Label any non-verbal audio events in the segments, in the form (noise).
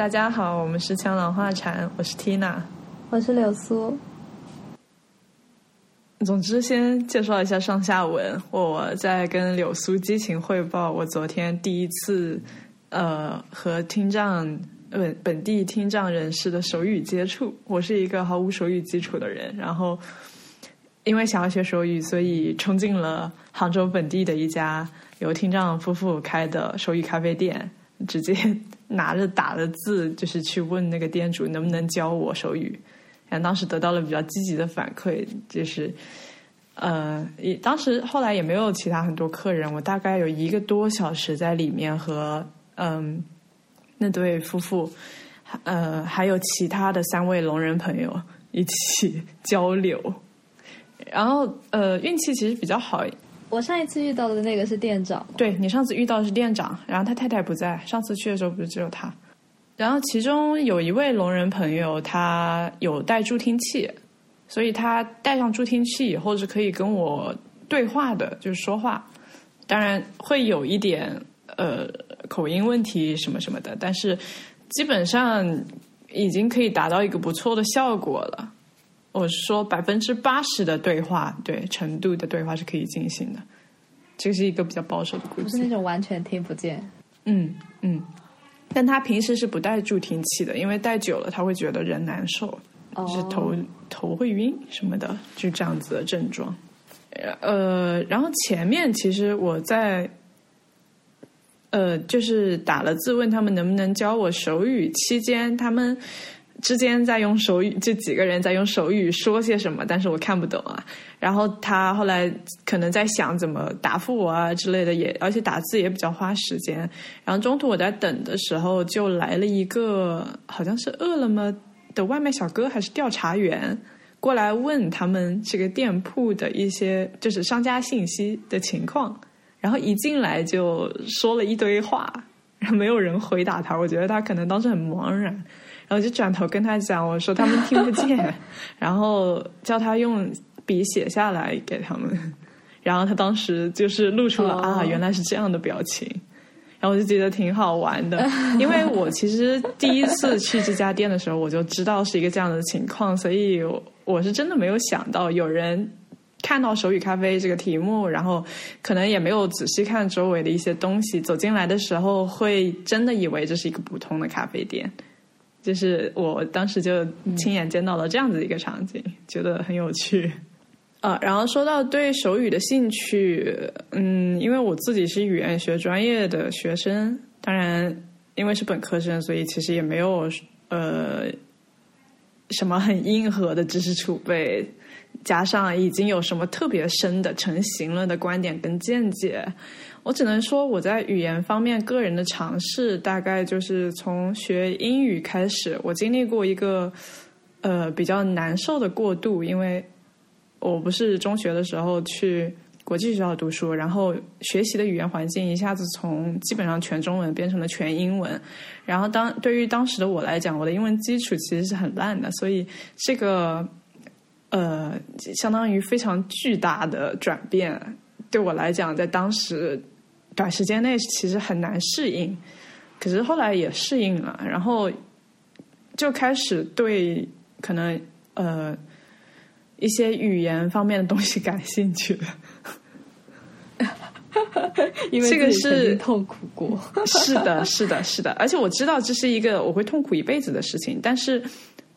大家好，我们是枪狼画禅，我是 Tina，我是柳苏。总之，先介绍一下上下文。我在跟柳苏激情汇报，我昨天第一次呃和听障本本地听障人士的手语接触。我是一个毫无手语基础的人，然后因为想要学手语，所以冲进了杭州本地的一家由听障夫妇开的手语咖啡店，直接 (laughs) 拿着打的字，就是去问那个店主能不能教我手语。然后当时得到了比较积极的反馈，就是呃，当时后来也没有其他很多客人，我大概有一个多小时在里面和嗯那对夫妇，呃还有其他的三位聋人朋友一起 (laughs) 交流，然后呃运气其实比较好。我上一次遇到的那个是店长，对你上次遇到的是店长，然后他太太不在，上次去的时候不是只有他。然后其中有一位聋人朋友，他有带助听器，所以他带上助听器以后是可以跟我对话的，就是说话。当然会有一点呃口音问题什么什么的，但是基本上已经可以达到一个不错的效果了。我说百分之八十的对话，对程度的对话是可以进行的。这是一个比较保守的估计，不是那种完全听不见。嗯嗯。但他平时是不带助听器的，因为戴久了他会觉得人难受，就是头头会晕什么的，就这样子的症状。呃，然后前面其实我在，呃，就是打了字问他们能不能教我手语，期间他们。之间在用手语，就几个人在用手语说些什么，但是我看不懂啊。然后他后来可能在想怎么答复我啊之类的，也而且打字也比较花时间。然后中途我在等的时候，就来了一个好像是饿了么的外卖小哥还是调查员过来问他们这个店铺的一些就是商家信息的情况。然后一进来就说了一堆话，然后没有人回答他。我觉得他可能当时很茫然。然后就转头跟他讲，我说他们听不见，(laughs) 然后叫他用笔写下来给他们。然后他当时就是露出了啊，原来是这样的表情。然后我就觉得挺好玩的，(laughs) 因为我其实第一次去这家店的时候，我就知道是一个这样的情况，所以我是真的没有想到有人看到手语咖啡这个题目，然后可能也没有仔细看周围的一些东西，走进来的时候会真的以为这是一个普通的咖啡店。就是我当时就亲眼见到了这样子一个场景，觉得很有趣啊。然后说到对手语的兴趣，嗯，因为我自己是语言学专业的学生，当然因为是本科生，所以其实也没有呃什么很硬核的知识储备，加上已经有什么特别深的成型了的观点跟见解。我只能说，我在语言方面个人的尝试，大概就是从学英语开始。我经历过一个呃比较难受的过渡，因为我不是中学的时候去国际学校读书，然后学习的语言环境一下子从基本上全中文变成了全英文。然后当对于当时的我来讲，我的英文基础其实是很烂的，所以这个呃相当于非常巨大的转变，对我来讲，在当时。短时间内其实很难适应，可是后来也适应了，然后就开始对可能呃一些语言方面的东西感兴趣了。(laughs) 因为这个是痛苦过，(laughs) 是的，是的，是的，而且我知道这是一个我会痛苦一辈子的事情，但是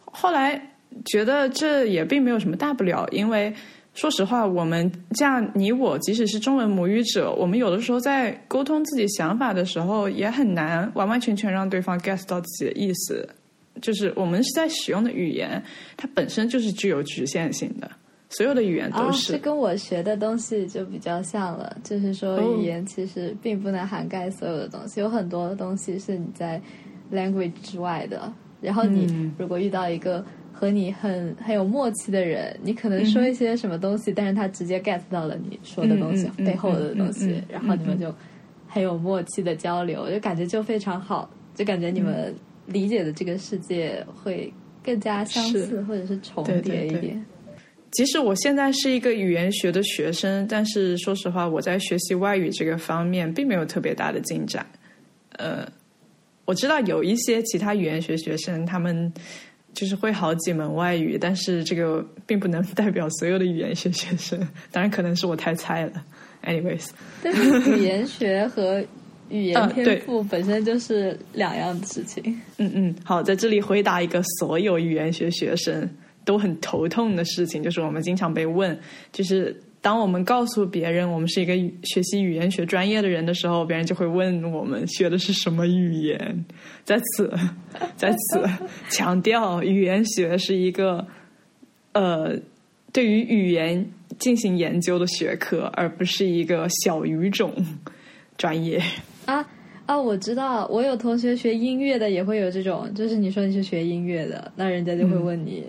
后来觉得这也并没有什么大不了，因为。说实话，我们这样你我，即使是中文母语者，我们有的时候在沟通自己想法的时候，也很难完完全全让对方 get 到自己的意思。就是我们是在使用的语言，它本身就是具有局限性的。所有的语言都是。这跟我学的东西就比较像了，就是说语言其实并不能涵盖所有的东西，有很多东西是你在 language 之外的。然后你如果遇到一个。和你很很有默契的人，你可能说一些什么东西，但是他直接 get 到了你说的东西背后的东西，然后你们就很有默契的交流，就感觉就非常好，就感觉你们理解的这个世界会更加相似或者是重叠一点。即使我现在是一个语言学的学生，但是说实话，我在学习外语这个方面并没有特别大的进展。呃，我知道有一些其他语言学学生，他们就是会好几门外语，但是这个并不能 (laughs) 代表所有的语言学学生。当然，可能是我太菜了。Anyways，(laughs) 语言学和语言天赋本身就是两样的事情。嗯嗯，好，在这里回答一个所有语言学学生都很头痛的事情，就是我们经常被问，就是。当我们告诉别人我们是一个学习语言学专业的人的时候，别人就会问我们学的是什么语言。在此，(laughs) 在此强调，语言学是一个呃对于语言进行研究的学科，而不是一个小语种专业。啊啊！我知道，我有同学学音乐的也会有这种，就是你说你是学音乐的，那人家就会问你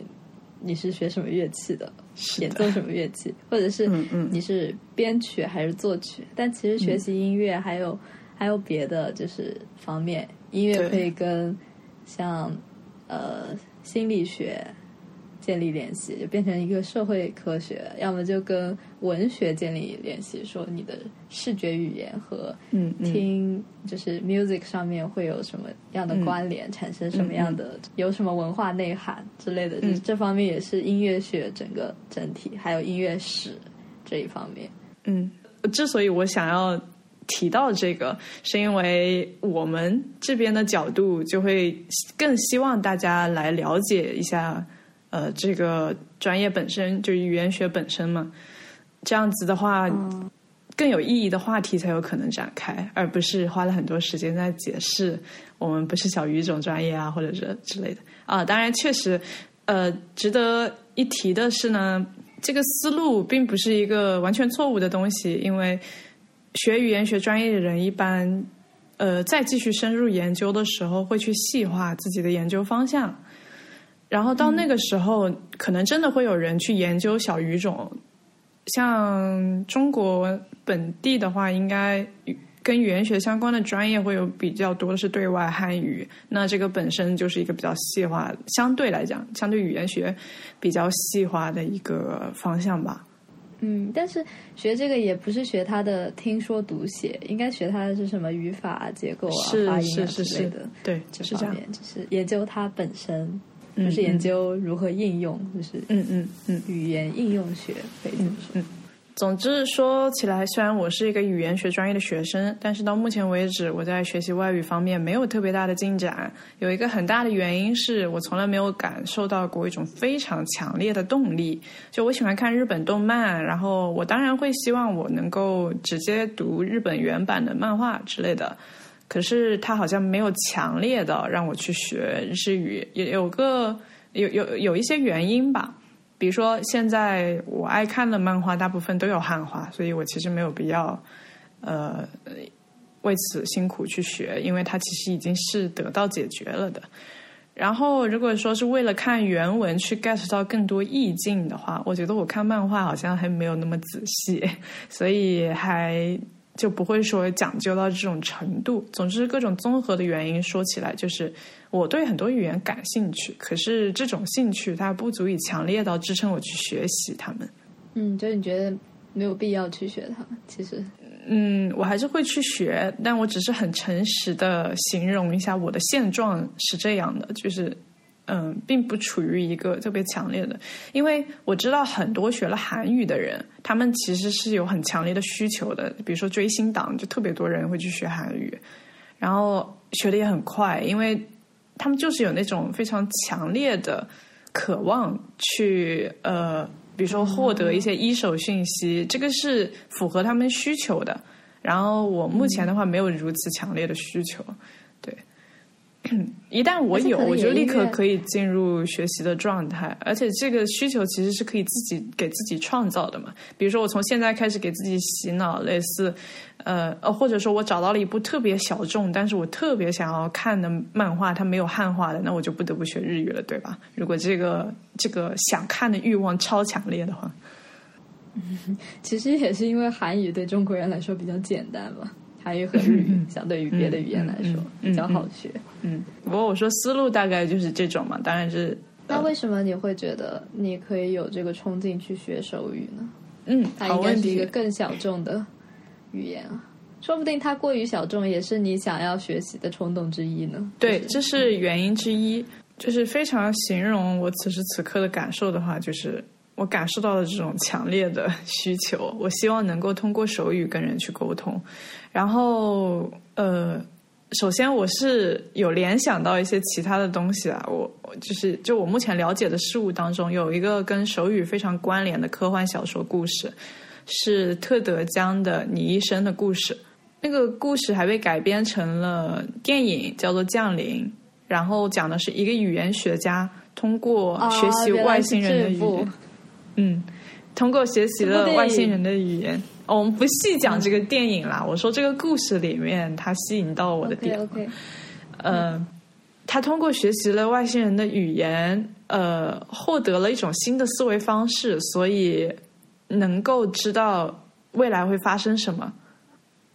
你是学什么乐器的。演奏什么乐器，或者是你是编曲还是作曲？但其实学习音乐还有还有别的就是方面，音乐可以跟像呃心理学。建立联系就变成一个社会科学，要么就跟文学建立联系，说你的视觉语言和嗯听就是 music 上面会有什么样的关联，产生什么样的有什么文化内涵之类的，这方面也是音乐学整个整体，还有音乐史这一方面。嗯，之所以我想要提到这个，是因为我们这边的角度就会更希望大家来了解一下。呃，这个专业本身就语言学本身嘛，这样子的话，更有意义的话题才有可能展开，而不是花了很多时间在解释我们不是小语种专业啊，或者是之类的啊。当然，确实，呃，值得一提的是呢，这个思路并不是一个完全错误的东西，因为学语言学专业的人一般，呃，再继续深入研究的时候，会去细化自己的研究方向。然后到那个时候，可能真的会有人去研究小语种。像中国本地的话，应该跟语言学相关的专业会有比较多的是对外汉语。那这个本身就是一个比较细化，相对来讲，相对语言学比较细化的一个方向吧。嗯，但是学这个也不是学它的听说读写，应该学它的是什么语法结构啊、发音啊之类的。对，是这样，就是研究它本身。就是研究如何应用，就是嗯嗯嗯，语言应用学可以这么说。总之说起来，虽然我是一个语言学专业的学生，但是到目前为止，我在学习外语方面没有特别大的进展。有一个很大的原因是我从来没有感受到过一种非常强烈的动力。就我喜欢看日本动漫，然后我当然会希望我能够直接读日本原版的漫画之类的。可是他好像没有强烈的让我去学日语，也有个有有有一些原因吧。比如说，现在我爱看的漫画大部分都有汉化，所以我其实没有必要呃为此辛苦去学，因为它其实已经是得到解决了的。然后，如果说是为了看原文去 get 到更多意境的话，我觉得我看漫画好像还没有那么仔细，(laughs) 所以还。就不会说讲究到这种程度。总之，各种综合的原因说起来，就是我对很多语言感兴趣，可是这种兴趣它不足以强烈到支撑我去学习它们。嗯，就是你觉得没有必要去学它？其实，嗯，我还是会去学，但我只是很诚实的形容一下我的现状是这样的，就是。嗯，并不处于一个特别强烈的，因为我知道很多学了韩语的人，他们其实是有很强烈的需求的。比如说追星党，就特别多人会去学韩语，然后学的也很快，因为他们就是有那种非常强烈的渴望去呃，比如说获得一些一手讯息，这个是符合他们需求的。然后我目前的话没有如此强烈的需求。(clears throat) 一旦我有，我就立刻可以进入学习的状态，而且这个需求其实是可以自己给自己创造的嘛。比如说，我从现在开始给自己洗脑，类似，呃呃，或者说我找到了一部特别小众，但是我特别想要看的漫画，它没有汉化的，那我就不得不学日语了，对吧？如果这个这个想看的欲望超强烈的话，(laughs) 其实也是因为韩语对中国人来说比较简单嘛。韩语和日语相对于别的语言来说比较好学。嗯，不过我说思路大概就是这种嘛，当然是。那为什么你会觉得你可以有这个冲劲去学手语呢？嗯，它应该是一个更小众的语言啊。说不定它过于小众，也是你想要学习的冲动之一呢。对，这是原因之一。就是非常形容我此时此刻的感受的话，就是我感受到了这种强烈的需求。我希望能够通过手语跟人去沟通。然后，呃，首先我是有联想到一些其他的东西啊。我就是就我目前了解的事物当中，有一个跟手语非常关联的科幻小说故事，是特德·江的《你一生的故事》。那个故事还被改编成了电影，叫做《降临》。然后讲的是一个语言学家通过学习外星人的语言，嗯，通过学习了外星人的语言。我们不细讲这个电影啦，我说这个故事里面它吸引到我的点。呃，他通过学习了外星人的语言，呃，获得了一种新的思维方式，所以能够知道未来会发生什么。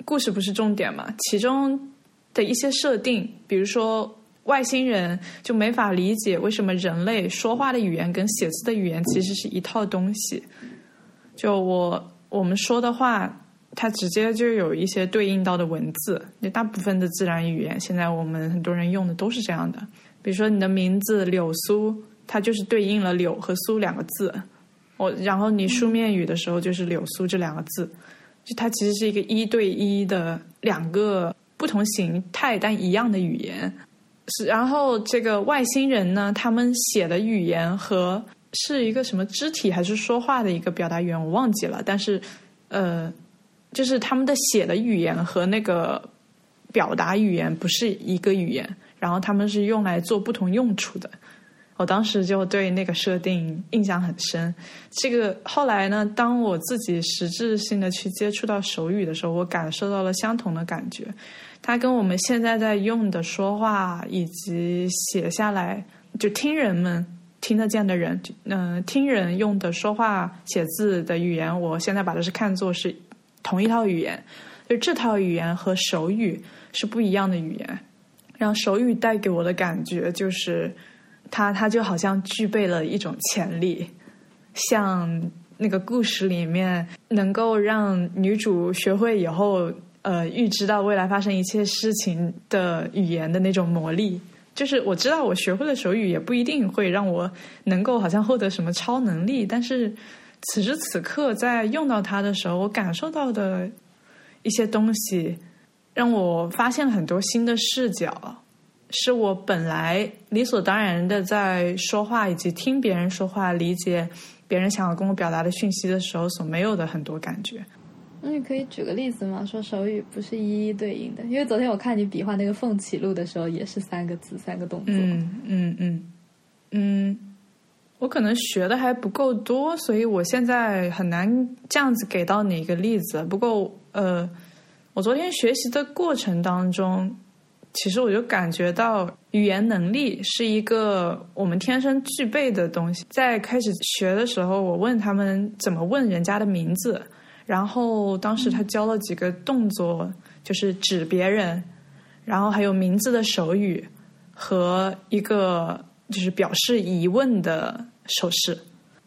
故事不是重点嘛？其中的一些设定，比如说。外星人就没法理解为什么人类说话的语言跟写字的语言其实是一套东西。就我我们说的话，它直接就有一些对应到的文字。那大部分的自然语言，现在我们很多人用的都是这样的。比如说你的名字柳苏，它就是对应了柳和苏两个字。我然后你书面语的时候就是柳苏这两个字，就它其实是一个一对一的两个不同形态但一样的语言。然后这个外星人呢，他们写的语言和是一个什么肢体还是说话的一个表达语言，我忘记了。但是，呃，就是他们的写的语言和那个表达语言不是一个语言，然后他们是用来做不同用处的。我当时就对那个设定印象很深。这个后来呢，当我自己实质性的去接触到手语的时候，我感受到了相同的感觉。它跟我们现在在用的说话以及写下来，就听人们听得见的人，嗯，听人用的说话写字的语言，我现在把它是看作是同一套语言。就这套语言和手语是不一样的语言。然后手语带给我的感觉就是，它它就好像具备了一种潜力，像那个故事里面能够让女主学会以后。呃，预知到未来发生一切事情的语言的那种魔力，就是我知道我学会了手语也不一定会让我能够好像获得什么超能力，但是此时此刻在用到它的时候，我感受到的一些东西，让我发现了很多新的视角，是我本来理所当然的在说话以及听别人说话、理解别人想要跟我表达的讯息的时候所没有的很多感觉。那你可以举个例子吗？说手语不是一一对应的，因为昨天我看你比划那个凤起路的时候，也是三个字三个动作。嗯嗯嗯嗯，我可能学的还不够多，所以我现在很难这样子给到你一个例子。不过呃，我昨天学习的过程当中，其实我就感觉到语言能力是一个我们天生具备的东西。在开始学的时候，我问他们怎么问人家的名字。然后当时他教了几个动作，就是指别人，然后还有名字的手语和一个就是表示疑问的手势。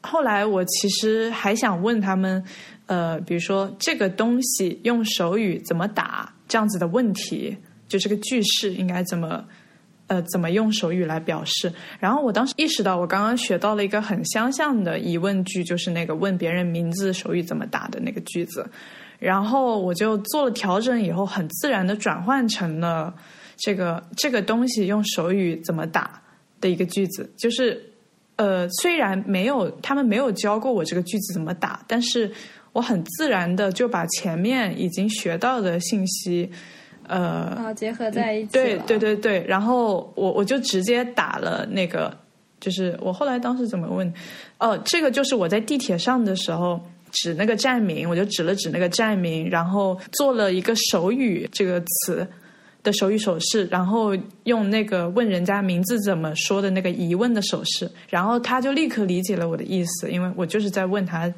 后来我其实还想问他们，呃，比如说这个东西用手语怎么打这样子的问题，就这个句式应该怎么。呃，怎么用手语来表示？然后我当时意识到，我刚刚学到了一个很相像的疑问句，就是那个问别人名字手语怎么打的那个句子。然后我就做了调整，以后很自然的转换成了这个这个东西用手语怎么打的一个句子。就是呃，虽然没有他们没有教过我这个句子怎么打，但是我很自然的就把前面已经学到的信息。呃，结合在一起。对对对对，然后我我就直接打了那个，就是我后来当时怎么问？哦，这个就是我在地铁上的时候指那个站名，我就指了指那个站名，然后做了一个手语这个词的手语手势，然后用那个问人家名字怎么说的那个疑问的手势，然后他就立刻理解了我的意思，因为我就是在问他，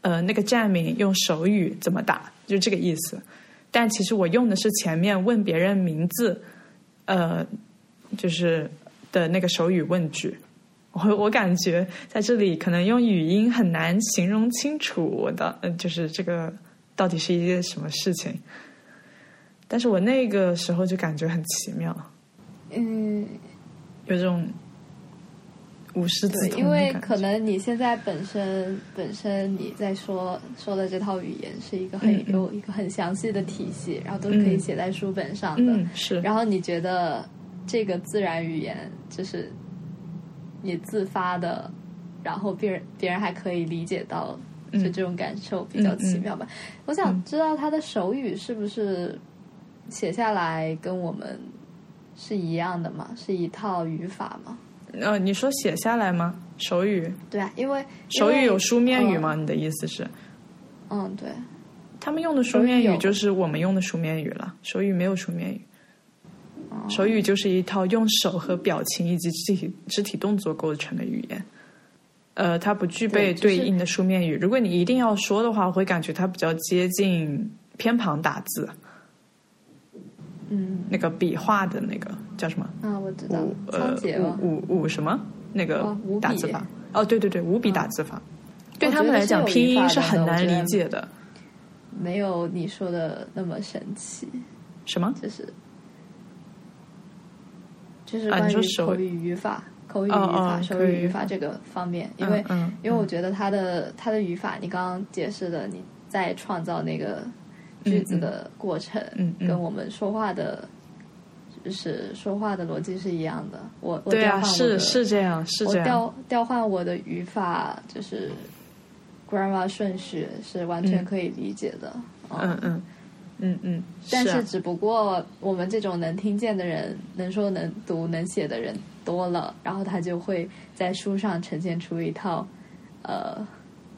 呃，那个站名用手语怎么打，就这个意思。但其实我用的是前面问别人名字，呃，就是的那个手语问句。我我感觉在这里可能用语音很难形容清楚我的，呃，就是这个到底是一件什么事情。但是我那个时候就感觉很奇妙，嗯，有这种无师自对，通因为可能你现在本身本身你在说说的这套语言是一个很有一个很详细的体系，然后都是可以嗯写在书本上的。嗯是，然后你觉得这个自然语言就是你自发的，然后别人别人还可以理解到，就嗯这种感受比较奇妙吧。我想知道他的手语是不是写下来跟我们是一样的嘛？是一套语法吗？呃，你说写下来吗？手语，对啊，因为手语有书面语？吗？你的意思是？嗯，嗯对。他们用的书面语就是我们用的书面语了，手语没有书面语。哦手语就是一套用手和表情以及肢体肢体动作构成的语言，呃，它不具备对应的书面语。如果你一定要说的话，我会感觉它比较接近偏旁打字，嗯那个笔画的那个叫什么？啊，我知道五，呃？五五五什么那个哦五笔打字法？哦，对对对，五笔打字法，对他们来讲，拼音是很难理解的。没有你说的那么神奇，什么？就是就是啊关于口语语法、口语语哦法、哦手语口语语法这个方面，因为因为我觉得它的它的语法，你刚刚解释的，你在创造那个句子的过程，嗯嗯跟我们说话的，就是说话的逻辑是一样的。我我对啊，调换我是的是这样，是这样。调调换我的语法，就是 grammar 顺序是完全可以理解的。嗯嗯嗯嗯，但啊是只不过我们这种能听见的人，能说能读能写的人多了，然后他就会在书上呈现出一套，呃，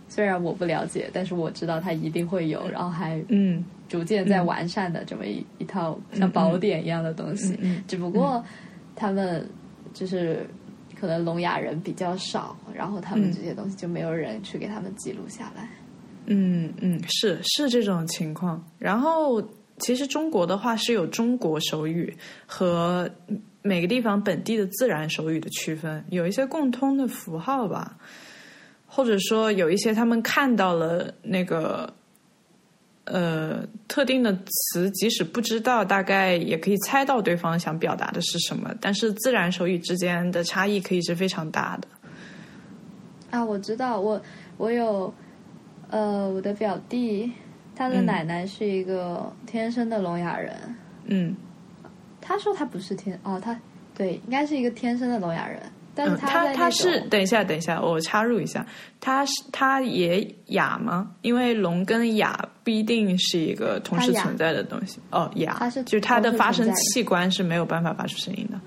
虽然我不了解，但是我知道它一定会有，然后还嗯逐渐在完善的这么一、一套像宝典一样的东西。嗯只不过他们就是可能聋哑人比较少，然后他们嗯这些东西就没有人去给他们记录下来。嗯嗯，是是这种情况。然后，其实中国的话是有中国手语和每个地方本地的自然手语的区分，有一些共通的符号吧，或者说有一些他们看到了那个呃特定的词，即使不知道，大概也可以猜到对方想表达的是什么。但是自然手语之间的差异可以是非常大的。啊，我知道，我我有，呃，我的表弟，他的嗯奶奶是一个天生的聋哑人。嗯他说他不是天，哦，他对，应该是一个天生的聋哑人，但是嗯，他他是等一下，等一下，我插入一下，他是他也哑吗？因为聋跟哑不一定是一个同时存在的东西。哦，哑，它是就是它的发声器官是没有办法发出声音的。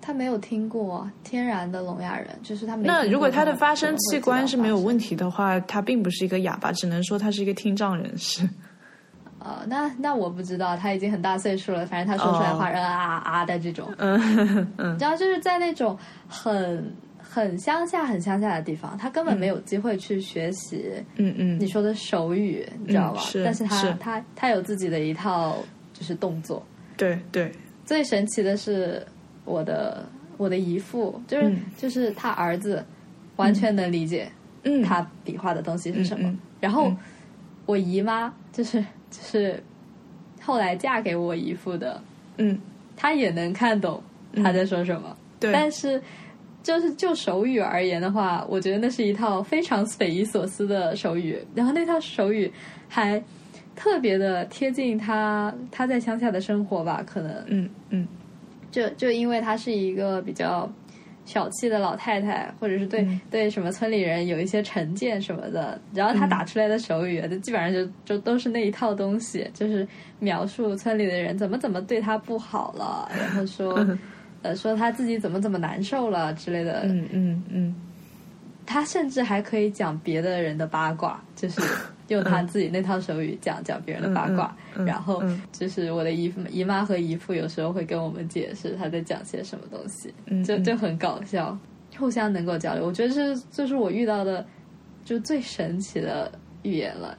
他没有听过天然的聋哑人，就是他没那如果他他的发声器官是没有问题，题的话，他并不是一个哑巴，只能说他是一个听障人士。呃，那那我不知道，他已经很大岁数了，反正他说出来话，哦人啊啊啊的这种，嗯嗯。然后就是在那种很很乡下、很乡下的地方，他根本没有机会去学习嗯嗯。你说的手语，你知道吧？是但是他是。他他有自己的一套就是动作。对对，最神奇的是我的我的姨父，就是、嗯。就是他儿子完全能理解嗯，他比划的东西是什么。然后、嗯我姨妈就是就是后来嫁给我姨父的，嗯。他也能看懂他在说什么，对，但是。就是就手语而言的话，我觉得那是一套非常匪夷所思的手语，然后那套手语还特别的贴近他他在乡下的生活吧，可能嗯嗯。就就因为他是一个比较小气的老太太，或者是对、嗯对什么村里人有一些成见什么的，然后她嗯打出来的手语，就基本上就就都是那一套东西，就是描述村里的人怎么怎么对她不好了，然后说 (laughs) 呃说她自己怎么怎么难受了之类的。嗯嗯嗯他甚至还可以讲别的人的八卦，就是用他自己那套手语讲讲别人的八卦。嗯嗯嗯然后嗯就是我的姨姨妈和姨父有时候会跟我们解释他在讲些什么东西。就就很搞笑，互相能够交流。我觉得这这是我遇到的就最神奇的语言了，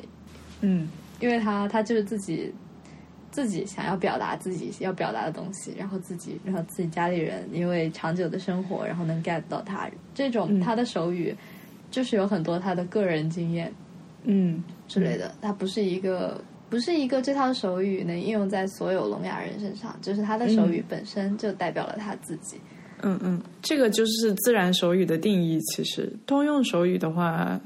嗯。因为他他就是自己自己想要表达自己要表达的东西，然后自己然后自己家里人因为长久的生活，然后能 get 到他。这种嗯。他的手语，就是有很多他的个人经验。嗯之类的，它不是一个。不不是一个这套手语能应用在所有聋哑人身上，就是他的手语本身就代表了他自己。嗯嗯，这个就是自然手语的定义。其实通用手语的话，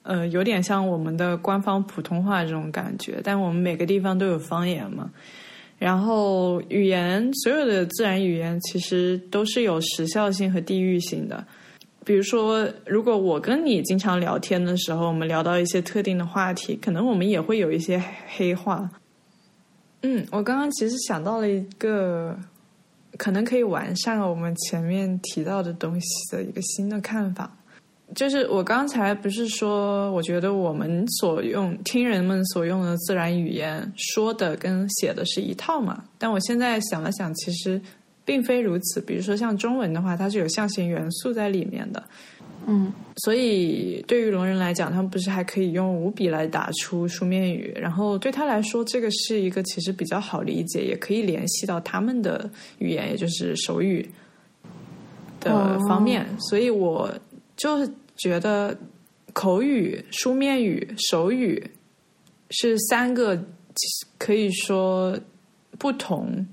呃，有点像我们的官方普通话这种感觉，但我们每个地方都有方言嘛。然后语言，所有的自然语言其实都是有时效性和地域性的。比如说，如果我跟你经常聊天的时候，我们聊到一些特定的话题，可能我们也会有一些黑话。嗯，我刚刚其实想到了一个可能可以完善我们前面提到的东西的一个新的看法，就是我刚才不是说，我觉得我们所用听人们所用的自然语言说的跟写的是一套嘛？但我现在想了想，其实。并非如此，比如说像中文的话，它是有象形元素在里面的，嗯，所以对于聋人来讲，他们不是还可以用五笔来打出书面语，然后对他来说，这个是一个其实比较好理解，也可以联系到他们的语言，也就是手语的方面，所以我就觉得口语、书面语、手语是三个可以说不同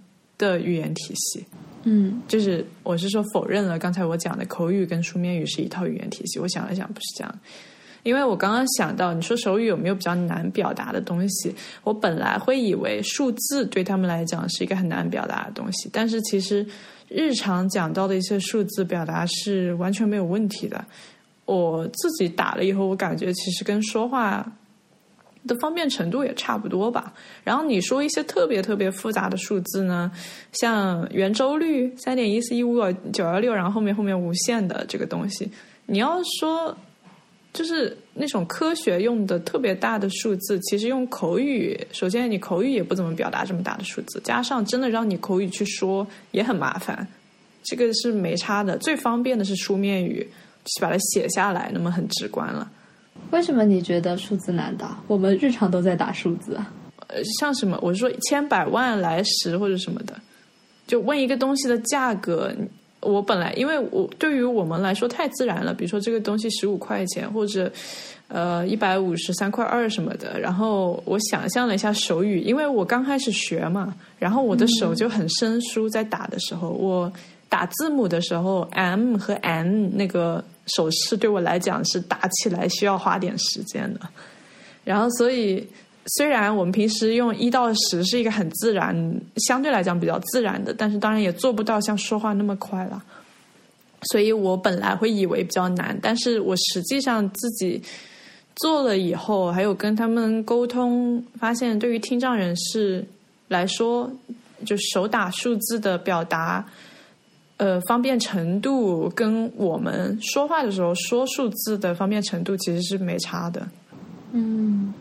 的语言体系。嗯，就是我是说否认了刚才我讲的口语跟书面语是一套语言体系。我想了想，不是这样，因为我刚刚想到你说手语有没有比较难表达的东西？我本来会以为数字对他们来讲是一个很难表达的东西，但是其实日常讲到的一些数字表达是完全没有问题的。我自己打了以后，我感觉其实跟说话。的方便程度也差不多吧。然后你说一些特别特别复杂的数字呢，像圆周率三点一四一五九幺六，然后后面后面无限的这个东西，你要说就是那种科学用的特别大的数字，其实用口语，首先你口语也不怎么表达这么大的数字，加上真的让你口语去说也很麻烦，这个是没差的。最方便的是书面语，去把它写下来，那么很直观了。为什么你觉得数字难打？我们日常都在打数字啊。呃，像什么？我是说千百万来十或者什么的，就问一个东西的价格。我本来因为我对于我们来说太自然了，比如说这个东西十五块钱或者呃一百五十三块二什么的。然后我想象了一下手语，因为我刚开始学嘛，然后我的手就很生疏，在打的时候，我打字母的时候，M 和 N 那个。手势对我来讲是打起来需要花点时间的，然后所以虽然我们平时用一到十是一个很自然，相对来讲比较自然的，但是当然也做不到像说话那么快了。所以我本来会以为比较难，但是我实际上自己做了以后，还有跟他们沟通，发现对于听障人士来说，就手打数字的表达。呃，方便程度跟我们说话的时候说数字的方便程度其实是没差的。嗯，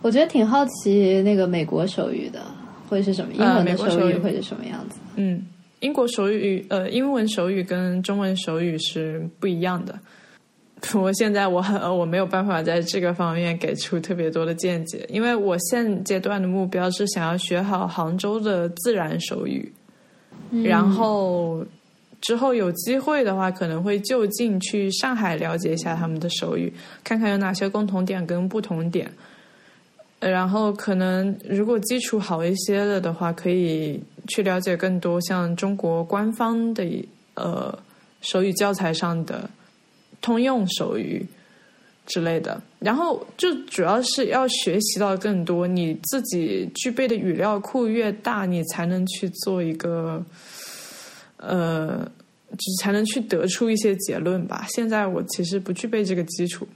我觉得挺好奇那个美国手语的会是什么，英文的手语会是什么样子？嗯，英国手语呃，英文手语跟中文手语是不一样的。(laughs) 我现在我很我没有办法在这个方面给出特别多的见解，因为我现阶段的目标是想要学好杭州的自然手语。然后之后有机会的话，可能会就近去上海了解一下他们的手语，看看有哪些共同点跟不同点。然后可能如果基础好一些了的话，可以去了解更多像中国官方的呃手语教材上的通用手语之类的。然后就主要是要学习到更多，你自己具备的语料库越大，你才能去做一个。呃，只才能去得出一些结论吧。现在我其实不具备这个基础。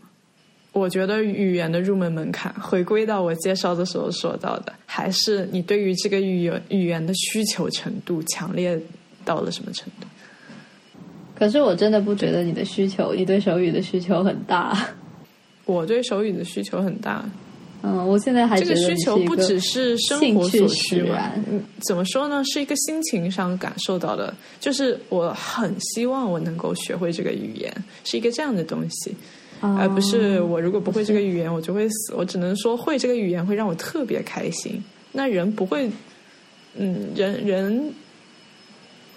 我觉得语言的入门门槛，回归到我介绍的时候说到的，还是你对于这个语言语言的需求程度强烈到了什么程度。可是我真的不觉得你的需求，你对手语的需求很大。我对手语的需求很大。嗯，我现在还这个需求不只是生活所需吧？嗯，怎么说呢？是一个心情上感受到的，就是我很希望我能够学会这个语言，是一个这样的东西，而不是我如果不会这个语言，我就会死。我只能说会这个语言会让我特别开心。那人不会，嗯，人人，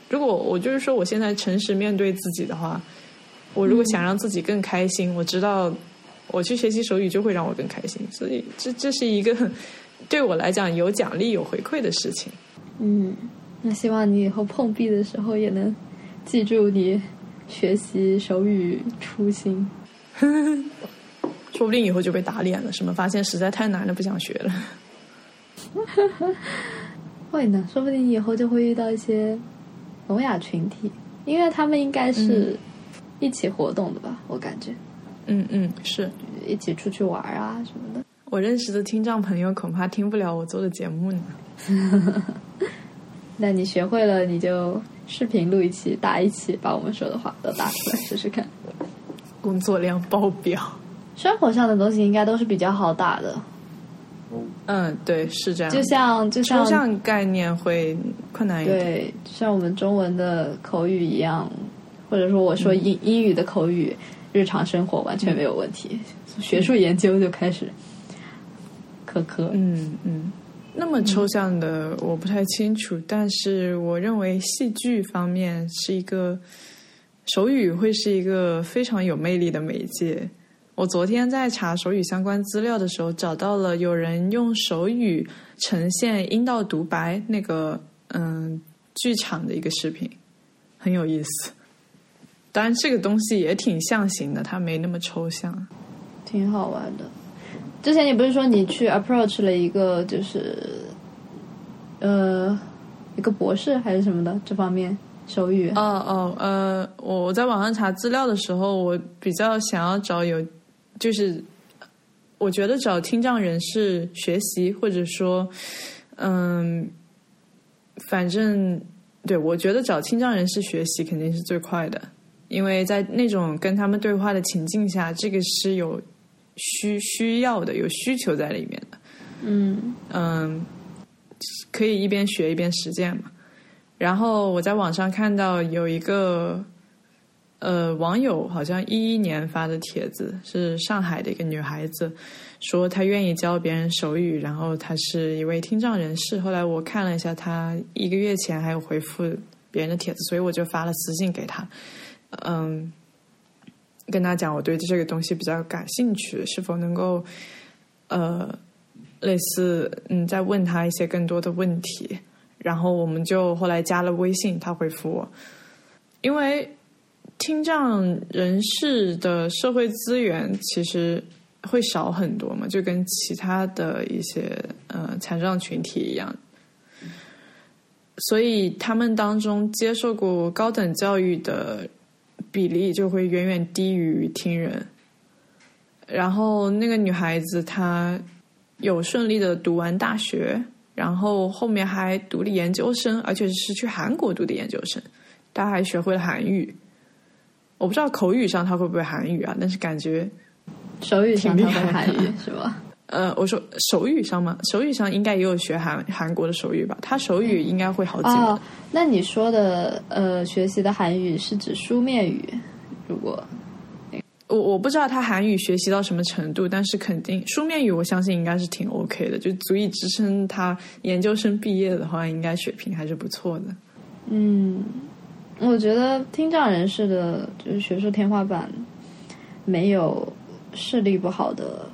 如果我就是说我现在诚实面对自己的话，我如果想让自己更开心，我知道。我去学习手语就会让我更开心，所以这这是一个对我来讲有奖励、有回馈的事情。嗯，那希望你以后碰壁的时候也能记住你学习手语初心。(laughs) 说不定以后就被打脸了，什么发现实在太难了，不想学了。(laughs) 会呢，说不定以后就会遇到一些聋哑群体，因为他们应该是一起活动的吧？我感觉。嗯嗯，是一起出去玩啊什么的。我认识的听障朋友恐怕听不了我做的节目呢。(laughs) 那你学会了，你就视频录一期，打一期，把我们说的话都打出来试试看。工作量爆表。生活上的东西应该都是比较好打的。嗯，对，是这样。就像就像抽象概念会困难一点。对，就像我们中文的口语一样，或者说我说英英语的口语，日常生活完全没有问题。学术研究就开始科科。嗯嗯，那么抽象的我不太清楚，但是我认为戏剧方面是一个手语会是一个非常有魅力的媒介。我昨天在查手语相关资料的时候，找到了有人用手语呈现阴道独白那个嗯剧场的一个视频，很有意思。当然，这个东西也挺象形的，它没那么抽象，挺好玩的。之前你不是说你去 approach 了一个就是呃一个博士还是什么的这方面手语？哦哦呃，我我在网上查资料的时候，我比较想要找有。就是，我觉得找听障人士学习，或者说，嗯，反正对我觉得找听障人士学习肯定是最快的，因为在那种跟他们对话的情境下，这个是有需需要的，有需求在里面的。嗯嗯，可以一边学一边实践嘛。然后我在网上看到有一个。呃，网友好像一一年发的帖子是上海的一个女孩子，说她愿意教别人手语，然后她是一位听障人士。后来我看了一下，她一个月前还有回复别人的帖子，所以我就发了私信给她，嗯，跟他讲我对这个东西比较感兴趣，是否能够呃类似嗯再问他一些更多的问题，然后我们就后来加了微信，他回复我，因为。听障人士的社会资源其实会少很多嘛，就跟其他的一些呃残障群体一样，所以他们当中接受过高等教育的比例就会远远低于听人。然后那个女孩子她有顺利的读完大学，然后后面还读了研究生，而且是去韩国读的研究生，她还学会了韩语。我不知道口语上她会不会韩语啊，但是感觉手语上他会韩语是吧？呃，我说手语上吗？手语上应该也有学韩韩国的手语吧？他手语应该会好几哦，那你说的呃，学习的韩语是指书面语？如果我我不知道他韩语学习到什么程度，但是肯定书面语我相信应该是挺 OK 的，就足以支撑他研究生毕业的话，应该水平还是不错的。嗯。我觉得听障人士的就是学术天花板没有视力不好的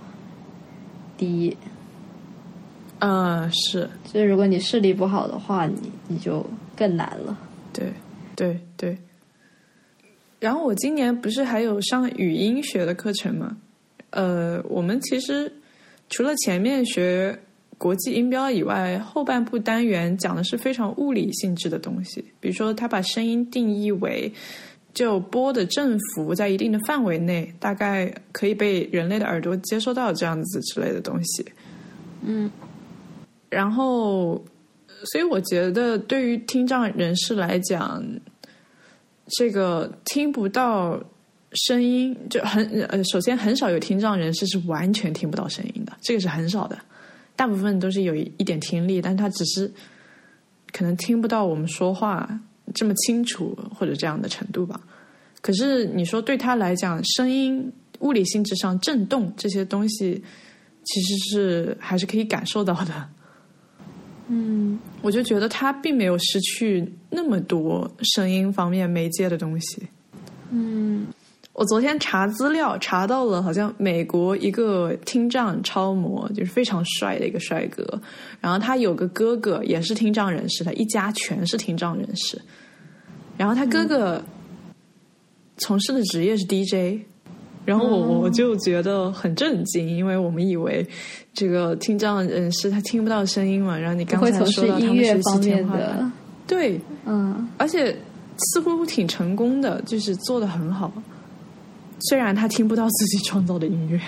低。嗯，是。所以如果你视力不好的话，你你就更难了。对，对，对。然后我今年不是还有上语音学的课程吗？呃，我们其实除了前面学。国际音标以外，后半部单元讲的是非常物理性质的东西。比如说，他把声音定义为就波的振幅在一定的范围内，大概可以被人类的耳朵接收到这样子之类的东西。嗯，然后，所以我觉得对于听障人士来讲，这个听不到声音就很呃，首先很少有听障人士是完全听不到声音的，这个是很少的。大部分都是有一点听力，但他只是可能听不到我们说话这么清楚或者这样的程度吧。可是你说对他来讲，声音物理性质上震动这些东西，其实是还是可以感受到的。嗯，我就觉得他并没有失去那么多声音方面媒介的东西。嗯。我昨天查资料查到了，好像美国一个听障超模，就是非常帅的一个帅哥，然后他有个哥哥也是听障人士，他一家全是听障人士，然后他哥哥从事的职业是 DJ，然后我我就觉得很震惊，因为我们以为这个听障人士他听不到声音嘛，然后你刚才说到他们学习天花板，对，嗯，而且似乎挺成功的，就是做的很好。虽然他听不到自己创造的音乐，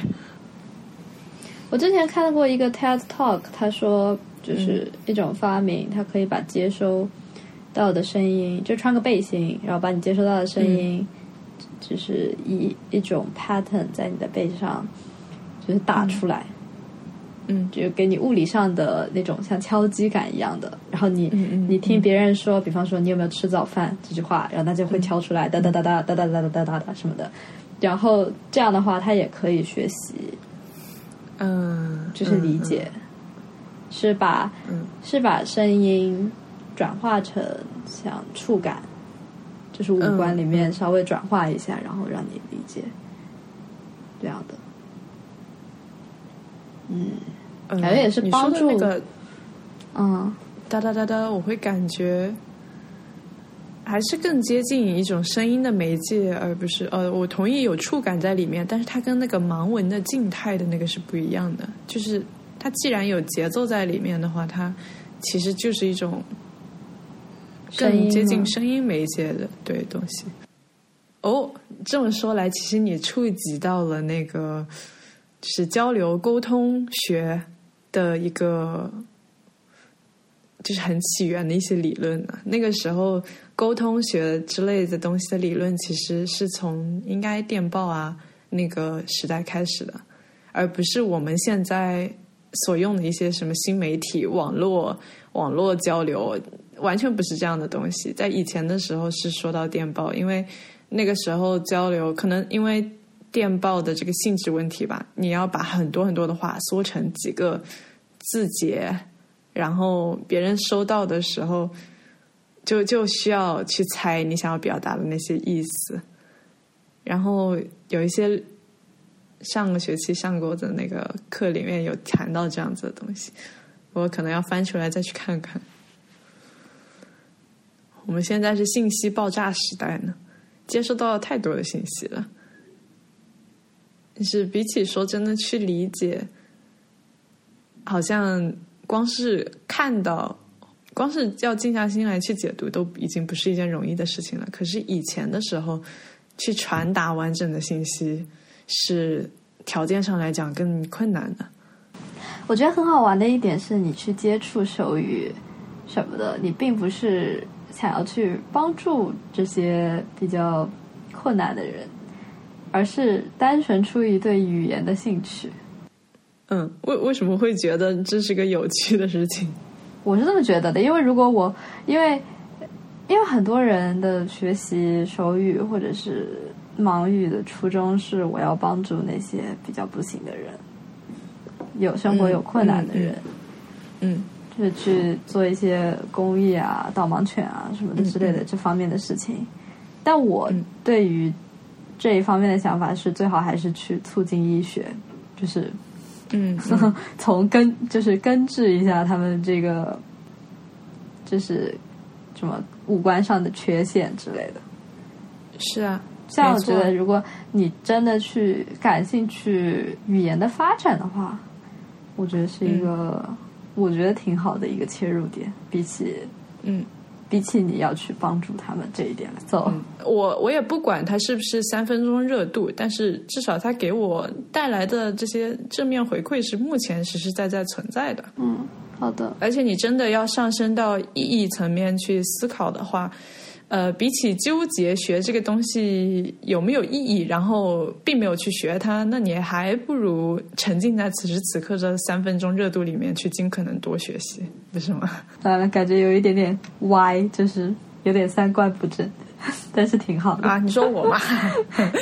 我之前看到过一个 TED Talk，他说就是一种发明，它可以把接收到的声音，就穿个背心，然后把你接收到的声音，就是一一种 pattern 在你的背上，就是打出来，嗯，就给你物理上的那种像敲击感一样的。然后你你听别人说，比方说你有没有吃早饭这句话，然后他就会敲出来哒哒哒哒哒哒哒哒哒哒哒什么的。然后这样的话，他也可以学习，嗯，就是理解，是把嗯。是把声音转化成像触感，就是五官里面稍微转化一下，然后让你理解这样的，嗯，感觉也是帮助那个，嗯，哒哒哒哒，我会感觉。还是更接近一种声音的媒介，而不是呃，我同意有触感在里面，但是它跟那个盲文的静态的那个是不一样的。就是它既然有节奏在里面的话，它其实就是一种更接近声音媒介的对东西。哦，这么说来，其实你触及到了那个是交流沟通学的一个。就是很起源的一些理论呢。那个时候，沟通学之类的东西的理论，其实是从应该电报啊那个时代开始的，而不是我们现在所用的一些什么新媒体、网络、网络交流，完全不是这样的东西。在以前的时候是说到电报，因为那个时候交流可能因为电报的这个性质问题吧，你要把很多很多的话缩成几个字节。然后别人收到的时候，就就需要去猜你想要表达的那些意思。然后有一些上个学期上过的那个课里面有谈到这样子的东西，我可能要翻出来再去看看。我们现在是信息爆炸时代呢，接收到了太多的信息了。是比起说真的去理解，好像。光是看到，光是要静下心来去解读，都已经不是一件容易的事情了。可是以前的时候，去传达完整的信息，是条件上来讲更困难的。我觉得很好玩的一点是，你去接触手语什么的，你并不是想要去帮助这些比较困难的人，而是单纯出于对语言的兴趣。嗯，为为什么会觉得这是个有趣的事情？我是这么觉得的，因为如果我因为因为很多人的学习手语或者是盲语的初衷是我要帮助那些比较不行的人，有生活有困难的人，嗯，就是去做一些公益啊、导盲犬啊什么的之类的这方面的事情。但我对于这一方面的想法是，最好还是去促进医学，就是。嗯，(laughs) 从根就是根治一下他们这个，就是什么五官上的缺陷之类的。是啊，像我觉得，如果你真的去感兴趣语言的发展的话，我觉得是一个我觉得挺好的一个切入点，比起嗯。比起你要去帮助他们这一点来走，我我也不管他是不是三分钟热度，但是至少他给我带来的这些正面回馈是目前实实在在存在的。嗯，好的。而且你真的要上升到意义层面去思考的话。呃，比起纠结学这个东西有没有意义，然后并没有去学它，那你还不如沉浸在此时此刻这三分钟热度里面去尽可能多学习，不是吗？完了，感觉有一点点歪，就是有点三观不正，(laughs) 但是挺好的啊。你说我吗？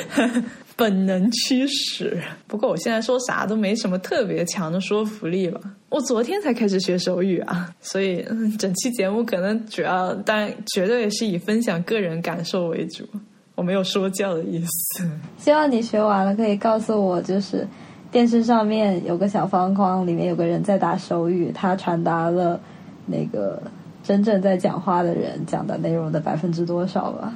(laughs) 本能驱使，不过我现在说啥都没什么特别强的说服力了。我昨天才开始学手语啊，所以整期节目可能主要，但绝对是以分享个人感受为主。我没有说教的意思。希望你学完了可以告诉我，就是电视上面有个小方框，里面有个人在打手语，他传达了那个真正在讲话的人讲的内容的百分之多少吧。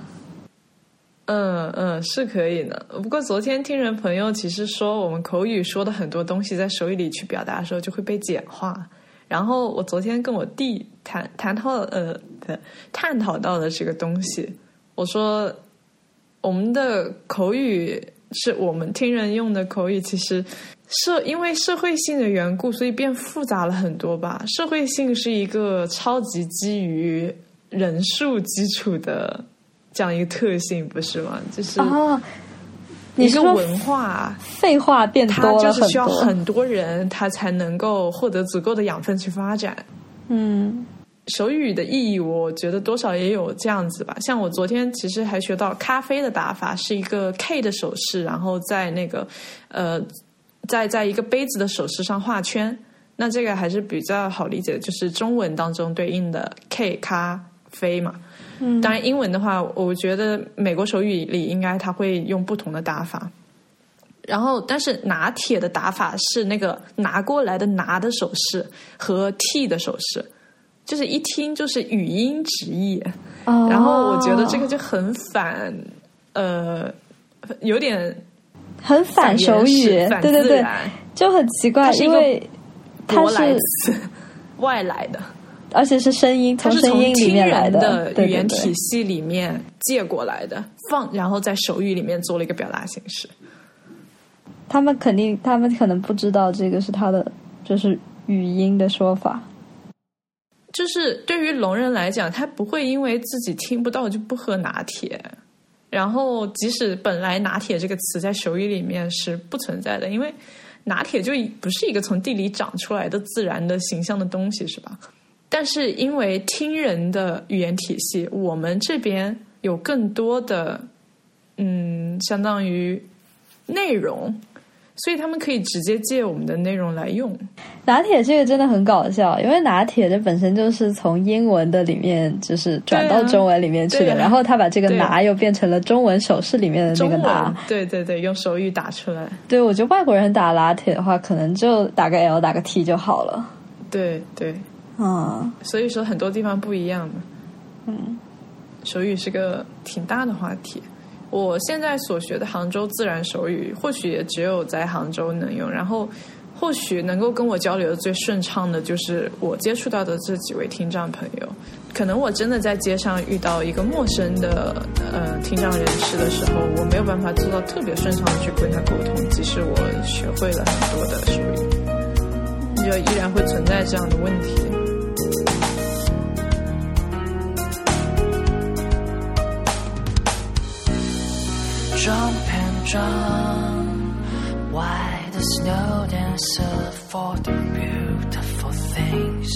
嗯嗯，是可以的。不过昨天听人朋友其实说，我们口语说的很多东西，在手语里去表达的时候就会被简化。然后我昨天跟我弟谈谈讨呃探讨到的这个东西，我说我们的口语是我们听人用的口语，其实社因为社会性的缘故，所以变复杂了很多吧。社会性是一个超级基于人数基础的。这样一个特性不是吗？就是哦，一个文化废话变多就是需要很多人，他才能够获得足够的养分去发展。嗯，手语的意义，我觉得多少也有这样子吧。像我昨天其实还学到咖啡的打法是一个 K 的手势，然后在那个呃，在在一个杯子的手势上画圈。那这个还是比较好理解的，就是中文当中对应的 K 咖啡嘛。嗯，当然，英文的话，我觉得美国手语里应该它会用不同的打法。然后，但是拿铁的打法是那个拿过来的拿的手势和 T 的手势，就是一听就是语音直译。哦，然后我觉得这个就很反，呃，有点很反手语，对对对，就很奇怪，因为它是外来的。而且是声音，它是从听人的语言体系里面借过来的，放然后在手语里面做了一个表达形式。他们肯定，他们可能不知道这个是他的，就是语音的说法。就是对于聋人来讲，他不会因为自己听不到就不喝拿铁。然后，即使本来“拿铁”这个词在手语里面是不存在的，因为拿铁就不是一个从地里长出来的自然的形象的东西，是吧？但是因为听人的语言体系，我们这边有更多的，嗯，相当于内容，所以他们可以直接借我们的内容来用。拿铁这个真的很搞笑，因为拿铁这本身就是从英文的里面就是转到中文里面去的，然后他把这个拿又变成了中文手势里面的那个拿。对对对，用手语打出来。对，我觉得外国人打拿铁的话，可能就打个 L 打个 T 就好了。对对。啊，所以说很多地方不一样的。嗯，手语是个挺大的话题。我现在所学的杭州自然手语，或许也只有在杭州能用。然后，或许能够跟我交流的最顺畅的，就是我接触到的这几位听障朋友。可能我真的在街上遇到一个陌生的呃听障人士的时候，我没有办法做到特别顺畅的去跟他沟通，即使我学会了很多的手语，就依然会存在这样的问题。Jump and jump. Why the snow dancer for the beautiful things?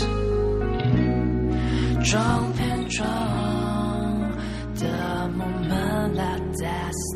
Jump and jump, the moment that destined.